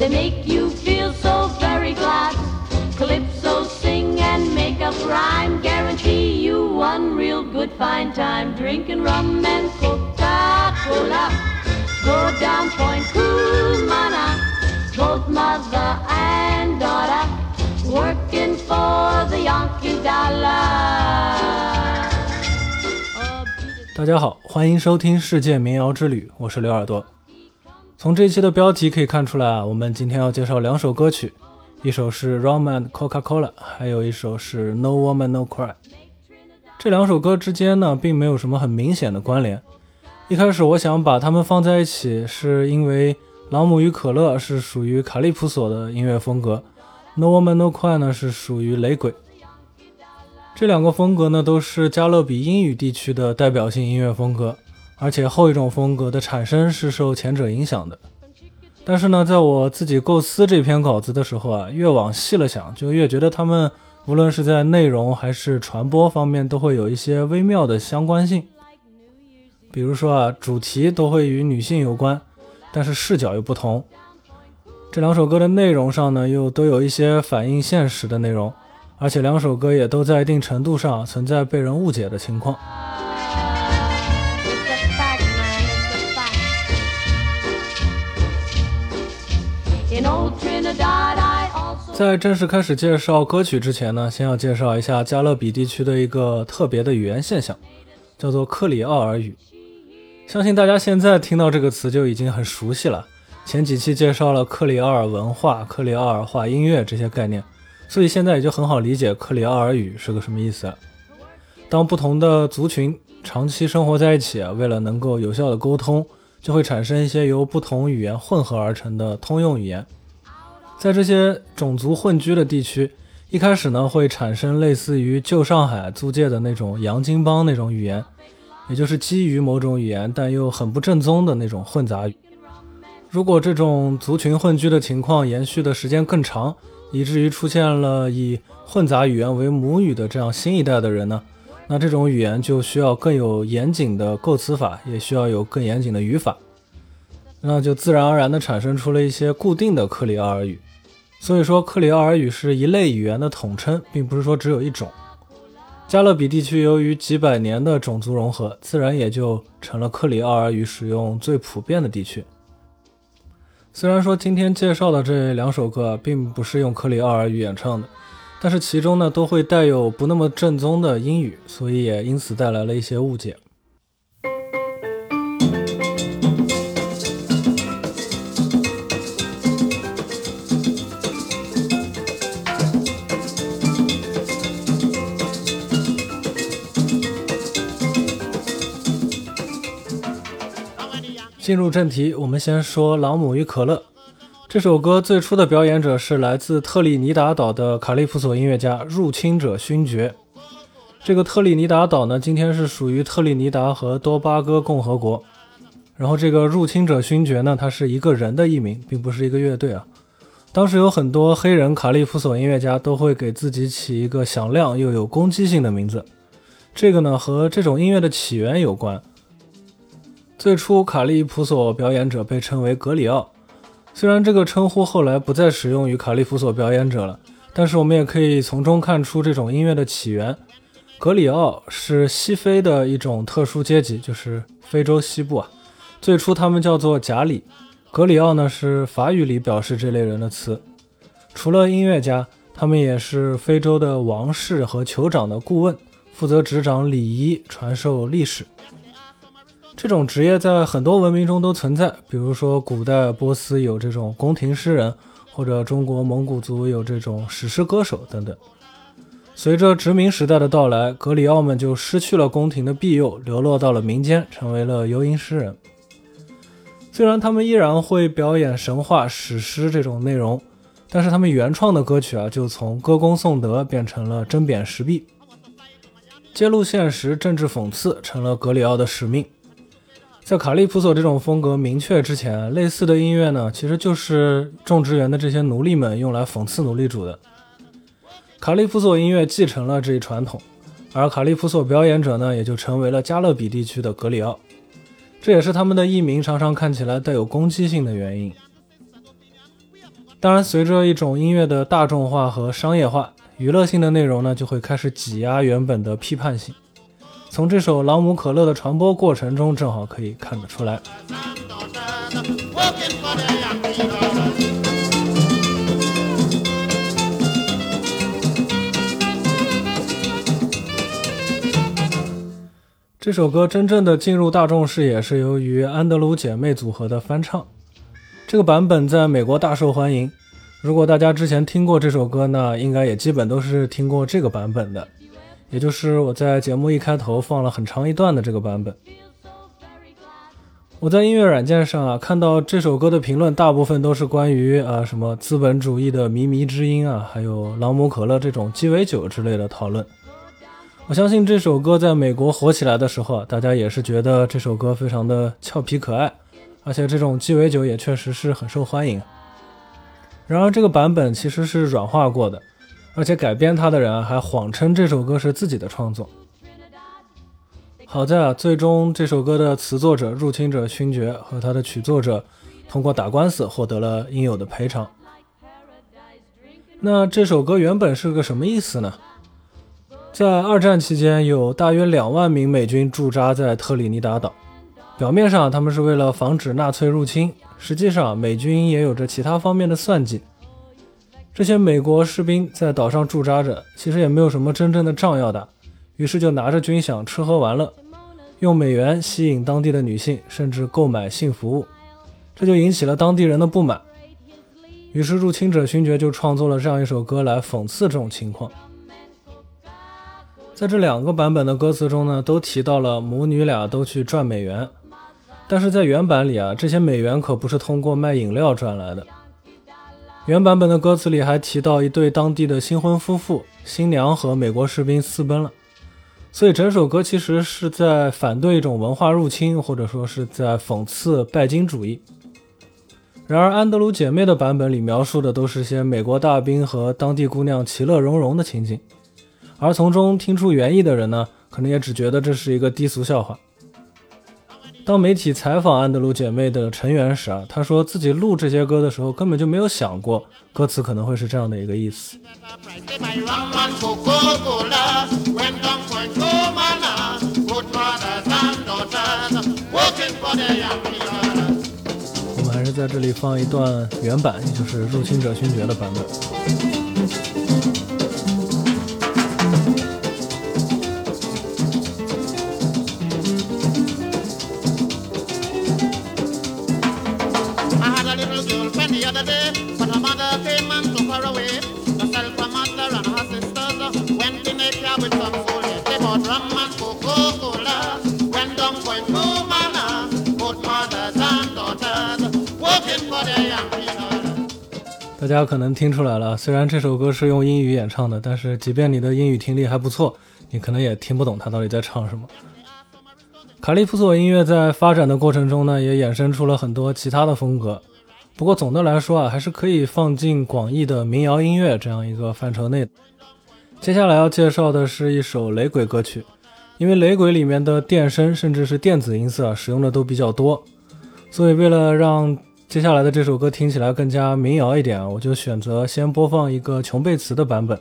They make you feel so very glad. Calypso sing and make up rhyme. Guarantee you one real good fine time. Drinking rum and Coca-Cola. Go down Point Cumana. Both mother and daughter working for the Yankee dollar. 大家好，欢迎收听《世界民谣之旅》，我是刘耳朵。 从这一期的标题可以看出来啊，我们今天要介绍两首歌曲，一首是《Roman Coca-Cola》，还有一首是《No Woman No Cry》。这两首歌之间呢，并没有什么很明显的关联。一开始我想把它们放在一起，是因为《朗姆与可乐》是属于卡利普索的音乐风格，《No Woman No Cry》呢是属于雷鬼。这两个风格呢，都是加勒比英语地区的代表性音乐风格，而且后一种风格的产生是受前者影响的。但是呢，在我自己构思这篇稿子的时候啊，越往细了想，就越觉得他们无论是在内容还是传播方面，都会有一些微妙的相关性。比如说啊，主题都会与女性有关，但是视角又不同。这两首歌的内容上呢，又都有一些反映现实的内容。而且两首歌也都在一定程度上存在被人误解的情况。在正式开始介绍歌曲之前呢，先要介绍一下加勒比地区的一个特别的语言现象，叫做克里奥尔语。相信大家现在听到这个词就已经很熟悉了。前几期介绍了克里奥尔文化、克里奥尔化音乐这些概念。所以现在也就很好理解克里奥尔语是个什么意思。当不同的族群长期生活在一起，为了能够有效的沟通，就会产生一些由不同语言混合而成的通用语言。在这些种族混居的地区，一开始呢会产生类似于旧上海租界的那种洋泾浜那种语言，也就是基于某种语言但又很不正宗的那种混杂语。如果这种族群混居的情况延续的时间更长，以至于出现了以混杂语言为母语的这样新一代的人呢？那这种语言就需要更有严谨的构词法，也需要有更严谨的语法，那就自然而然地产生出了一些固定的克里奥尔语。所以说，克里奥尔语是一类语言的统称，并不是说只有一种。加勒比地区由于几百年的种族融合，自然也就成了克里奥尔语使用最普遍的地区。虽然说今天介绍的这两首歌并不是用克里奥尔语演唱的，但是其中呢都会带有不那么正宗的英语，所以也因此带来了一些误解。进入正题，我们先说《朗姆与可乐》这首歌。最初的表演者是来自特立尼达岛的卡利普索音乐家入侵者勋爵。这个特立尼达岛呢，今天是属于特立尼达和多巴哥共和国。然后这个入侵者勋爵呢，他是一个人的艺名，并不是一个乐队啊。当时有很多黑人卡利普索音乐家都会给自己起一个响亮又有攻击性的名字。这个呢，和这种音乐的起源有关。最初，卡利普索表演者被称为格里奥。虽然这个称呼后来不再使用于卡利普索表演者了，但是我们也可以从中看出这种音乐的起源。格里奥是西非的一种特殊阶级，就是非洲西部啊。最初他们叫做贾里。格里奥呢是法语里表示这类人的词。除了音乐家，他们也是非洲的王室和酋长的顾问，负责执掌礼仪、传授历史。这种职业在很多文明中都存在，比如说古代波斯有这种宫廷诗人，或者中国蒙古族有这种史诗歌手等等。随着殖民时代的到来，格里奥们就失去了宫廷的庇佑，流落到了民间，成为了游吟诗人。虽然他们依然会表演神话、史诗这种内容，但是他们原创的歌曲啊，就从歌功颂德变成了针砭时弊，揭露现实、政治讽刺，成了格里奥的使命。在卡利普索这种风格明确之前，类似的音乐呢，其实就是种植园的这些奴隶们用来讽刺奴隶主的。卡利普索音乐继承了这一传统，而卡利普索表演者呢，也就成为了加勒比地区的格里奥，这也是他们的艺名常常看起来带有攻击性的原因。当然，随着一种音乐的大众化和商业化，娱乐性的内容呢就会开始挤压原本的批判性。从这首《朗姆可乐》的传播过程中，正好可以看得出来。这首歌真正的进入大众视野是由于安德鲁姐妹组合的翻唱，这个版本在美国大受欢迎。如果大家之前听过这首歌，那应该也基本都是听过这个版本的，也就是我在节目一开头放了很长一段的这个版本。我在音乐软件上啊看到这首歌的评论，大部分都是关于啊什么资本主义的靡靡之音啊，还有朗姆可乐这种鸡尾酒之类的讨论。我相信这首歌在美国火起来的时候啊，大家也是觉得这首歌非常的俏皮可爱，而且这种鸡尾酒也确实是很受欢迎。然而这个版本其实是软化过的，而且改编它的人还谎称这首歌是自己的创作。好在啊，最终这首歌的词作者入侵者勋爵和他的曲作者通过打官司获得了应有的赔偿。那这首歌原本是个什么意思呢？在二战期间，有大约两万名美军驻扎在特立尼达岛。表面上，他们是为了防止纳粹入侵，实际上，美军也有着其他方面的算计。这些美国士兵在岛上驻扎着，其实也没有什么真正的仗要打，于是就拿着军饷吃喝玩乐，用美元吸引当地的女性，甚至购买性服务，这就引起了当地人的不满。于是，入侵者勋爵就创作了这样一首歌来讽刺这种情况。在这两个版本的歌词中呢，都提到了母女俩都去赚美元，但是在原版里啊，这些美元可不是通过卖饮料赚来的。原版本的歌词里还提到一对当地的新婚夫妇，新娘和美国士兵私奔了，所以整首歌其实是在反对一种文化入侵，或者说是在讽刺拜金主义。然而，安德鲁姐妹的版本里描述的都是些美国大兵和当地姑娘其乐融融的情景。而从中听出原意的人呢，可能也只觉得这是一个低俗笑话。当媒体采访安德鲁姐妹的成员时啊，她说自己录这些歌的时候根本就没有想过歌词可能会是这样的一个意思。我们还是在这里放一段原版，也就是入侵者勋爵的版本。大家可能听出来了，虽然这首歌是用英语演唱的，但是即便你的英语听力还不错，你可能也听不懂他到底在唱什么。卡利普索音乐在发展的过程中呢，也衍生出了很多其他的风格。不过总的来说啊，还是可以放进广义的民谣音乐这样一个范畴内。接下来要介绍的是一首雷鬼歌曲，因为雷鬼里面的电声甚至是电子音色使用的都比较多，所以为了让接下来的这首歌听起来更加民谣一点，我就选择先播放一个琼贝茨的版本。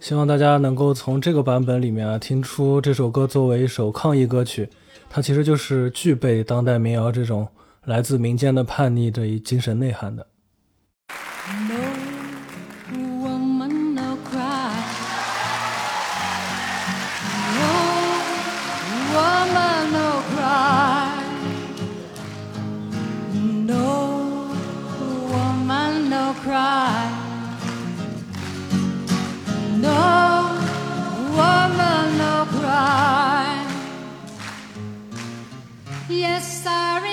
希望大家能够从这个版本里面啊听出这首歌作为一首抗议歌曲，它其实就是具备当代民谣这种来自民间的叛逆这一精神内涵的。Yes, I.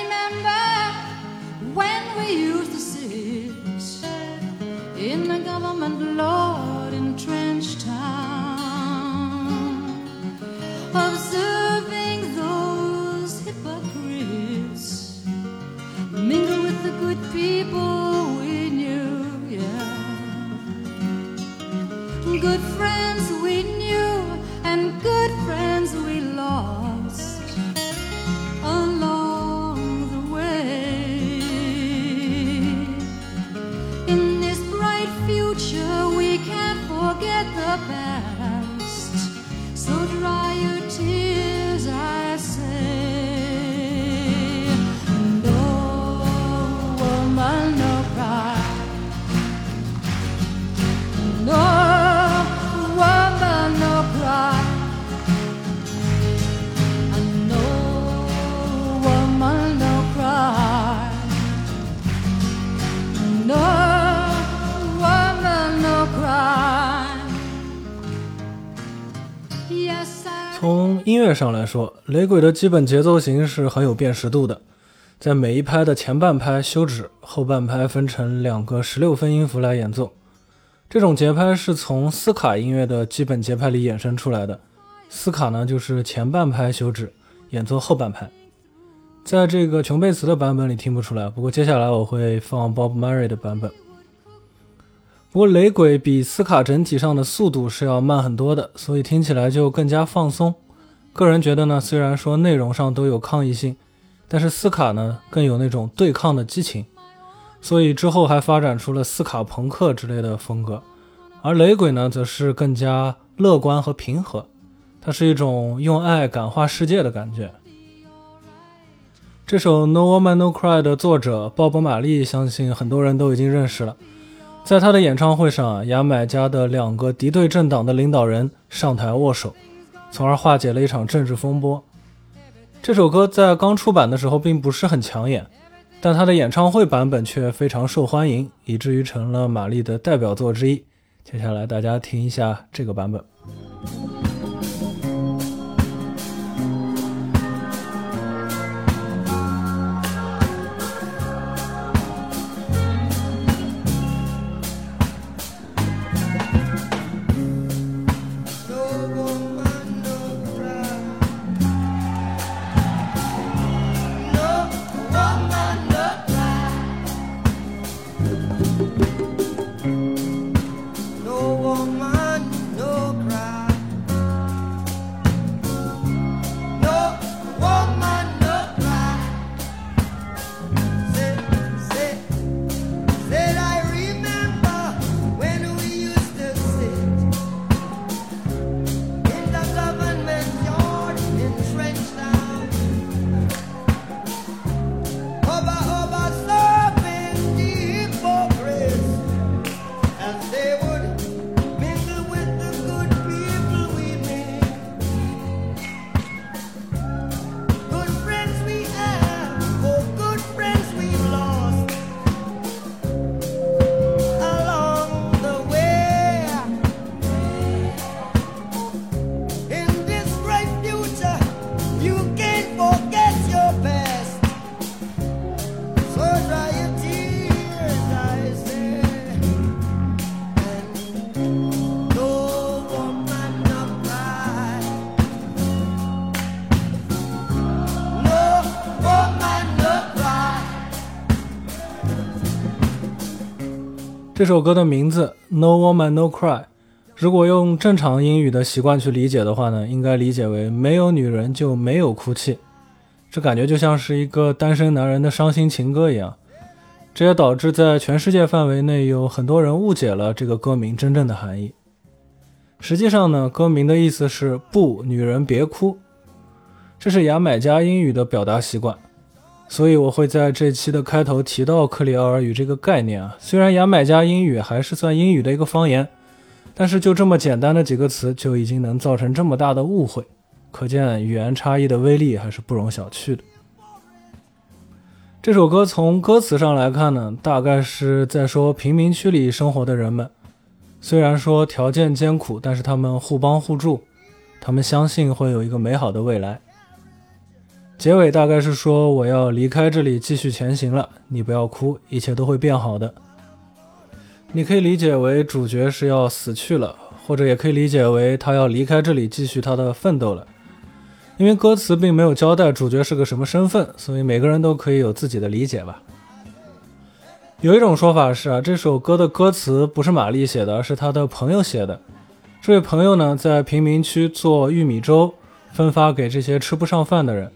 音乐上来说，雷鬼的基本节奏型是很有辨识度的，在每一拍的前半拍休止，后半拍分成两个十六分音符来演奏。这种节拍是从斯卡音乐的基本节拍里衍生出来的。斯卡呢，就是前半拍休止，演奏后半拍。在这个琼贝茨的版本里听不出来，不过接下来我会放 Bob Marley 的版本。不过雷鬼比斯卡整体上的速度是要慢很多的，所以听起来就更加放松。个人觉得呢，虽然说内容上都有抗议性，但是斯卡呢更有那种对抗的激情，所以之后还发展出了斯卡朋克之类的风格。而雷鬼呢，则是更加乐观和平和，它是一种用爱感化世界的感觉。这首《No Woman No Cry》的作者鲍勃·马利，相信很多人都已经认识了。在他的演唱会上，牙买加的两个敌对政党的领导人上台握手，从而化解了一场政治风波。这首歌在刚出版的时候并不是很抢眼，但它的演唱会版本却非常受欢迎，以至于成了玛丽的代表作之一。接下来大家听一下这个版本。这首歌的名字《No Woman No Cry》，如果用正常英语的习惯去理解的话呢，应该理解为没有女人就没有哭泣。这感觉就像是一个单身男人的伤心情歌一样。这也导致在全世界范围内有很多人误解了这个歌名真正的含义。实际上呢，歌名的意思是“不，女人别哭”，这是牙买加英语的表达习惯。所以我会在这期的开头提到克里奥尔语这个概念啊。虽然牙买加英语还是算英语的一个方言，但是就这么简单的几个词就已经能造成这么大的误会，可见语言差异的威力还是不容小觑的。这首歌从歌词上来看呢，大概是在说贫民区里生活的人们，虽然说条件艰苦，但是他们互帮互助，他们相信会有一个美好的未来。结尾大概是说我要离开这里继续前行了，你不要哭，一切都会变好的。你可以理解为主角是要死去了，或者也可以理解为他要离开这里继续他的奋斗了。因为歌词并没有交代主角是个什么身份，所以每个人都可以有自己的理解吧。有一种说法是啊，这首歌的歌词不是玛丽写的，而是他的朋友写的。这位朋友呢，在贫民区做玉米粥，分发给这些吃不上饭的人。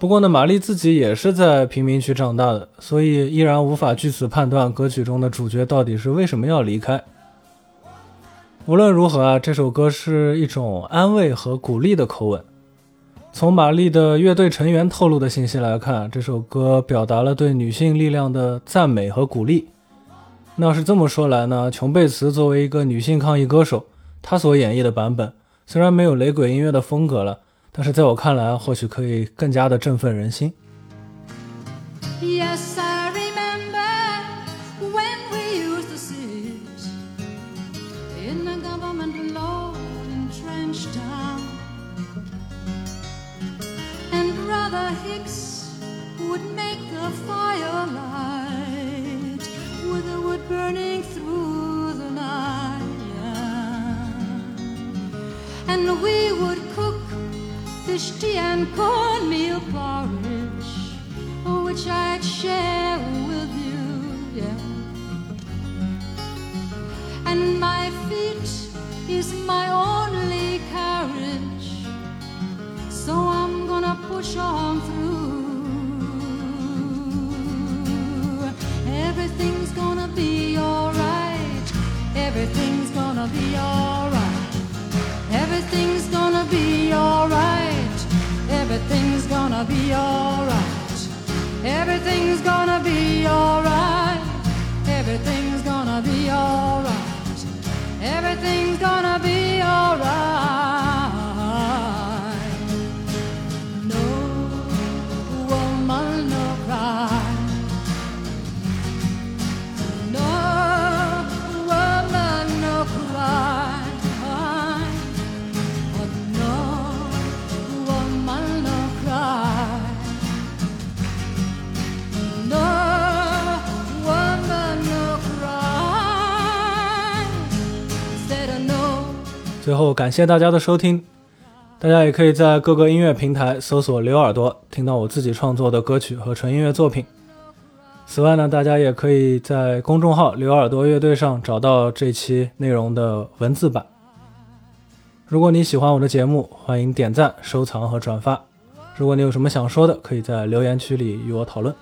不过呢，玛丽自己也是在贫民区长大的，所以依然无法据此判断歌曲中的主角到底是为什么要离开。无论如何啊，这首歌是一种安慰和鼓励的口吻。从玛丽的乐队成员透露的信息来看，这首歌表达了对女性力量的赞美和鼓励。那要是这么说来呢，琼贝茨作为一个女性抗议歌手，她所演绎的版本虽然没有雷鬼音乐的风格了，但是在我看来，或许可以更加的振奋人心。 Yes, I remember when we used to sit in the government law entrenched town. And Brother Hicks would make the firelight with the wood burning through the night. And we would cook fish tea and cornmeal porridge, which I'd share with you, yeah. And my feet is my only carriage, so I'm gonna push on through. Be alright. Everything's gonna be alright. 后，感谢大家的收听。大家也可以在各个音乐平台搜索“刘耳朵”，听到我自己创作的歌曲和纯音乐作品。此外呢，大家也可以在公众号“刘耳朵乐队”上找到这期内容的文字版。如果你喜欢我的节目，欢迎点赞、收藏和转发。如果你有什么想说的，可以在留言区里与我讨论。